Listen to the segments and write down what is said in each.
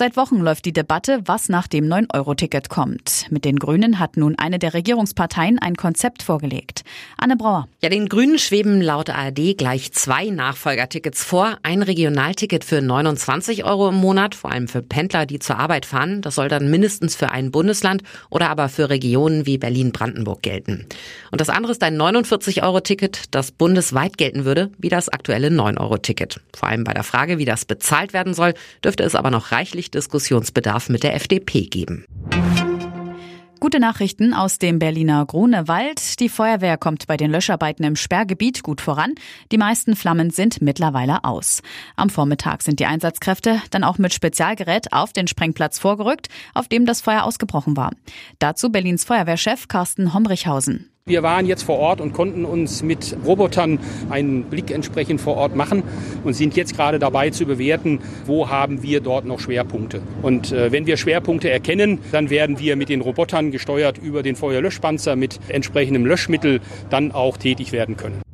Seit Wochen läuft die Debatte, was nach dem 9-Euro-Ticket kommt. Mit den Grünen hat nun eine der Regierungsparteien ein Konzept vorgelegt. Anne Brauer. Ja, den Grünen schweben laut ARD gleich zwei Nachfolgertickets vor. Ein Regionalticket für 29 Euro im Monat, vor allem für Pendler, die zur Arbeit fahren. Das soll dann mindestens für ein Bundesland oder aber für Regionen wie Berlin-Brandenburg gelten. Und das andere ist ein 49-Euro-Ticket, das bundesweit gelten würde, wie das aktuelle 9-Euro-Ticket. Vor allem bei der Frage, wie das bezahlt werden soll, dürfte es aber noch reichlich Diskussionsbedarf mit der FDP geben. Gute Nachrichten aus dem Berliner Grunewald. Die Feuerwehr kommt bei den Löscharbeiten im Sperrgebiet gut voran. Die meisten Flammen sind mittlerweile aus. Am Vormittag sind die Einsatzkräfte dann auch mit Spezialgerät auf den Sprengplatz vorgerückt, auf dem das Feuer ausgebrochen war. Dazu Berlins Feuerwehrchef Carsten Homrichhausen. Wir waren jetzt vor Ort und konnten uns mit Robotern einen Blick entsprechend vor Ort machen und sind jetzt gerade dabei zu bewerten, wo haben wir dort noch Schwerpunkte. Und äh, wenn wir Schwerpunkte erkennen, dann werden wir mit den Robotern gesteuert über den Feuerlöschpanzer mit entsprechendem Löschmittel dann auch tätig werden können.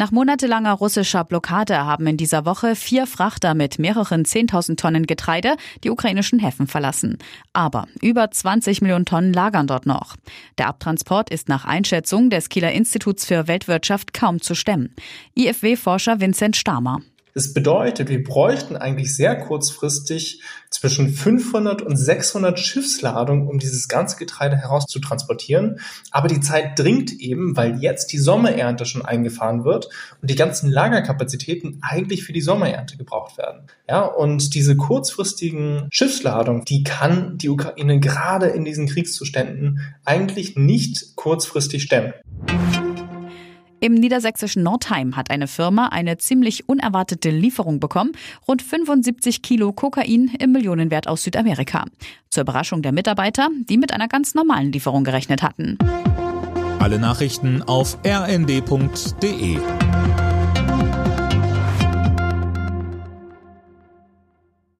Nach monatelanger russischer Blockade haben in dieser Woche vier Frachter mit mehreren 10.000 Tonnen Getreide die ukrainischen Häfen verlassen. Aber über 20 Millionen Tonnen lagern dort noch. Der Abtransport ist nach Einschätzung des Kieler Instituts für Weltwirtschaft kaum zu stemmen. IFW-Forscher Vincent Stamer. Das bedeutet, wir bräuchten eigentlich sehr kurzfristig zwischen 500 und 600 Schiffsladungen, um dieses ganze Getreide herauszutransportieren. Aber die Zeit dringt eben, weil jetzt die Sommerernte schon eingefahren wird und die ganzen Lagerkapazitäten eigentlich für die Sommerernte gebraucht werden. Ja, und diese kurzfristigen Schiffsladungen, die kann die Ukraine gerade in diesen Kriegszuständen eigentlich nicht kurzfristig stemmen. Im niedersächsischen Nordheim hat eine Firma eine ziemlich unerwartete Lieferung bekommen. Rund 75 Kilo Kokain im Millionenwert aus Südamerika. Zur Überraschung der Mitarbeiter, die mit einer ganz normalen Lieferung gerechnet hatten. Alle Nachrichten auf rnd.de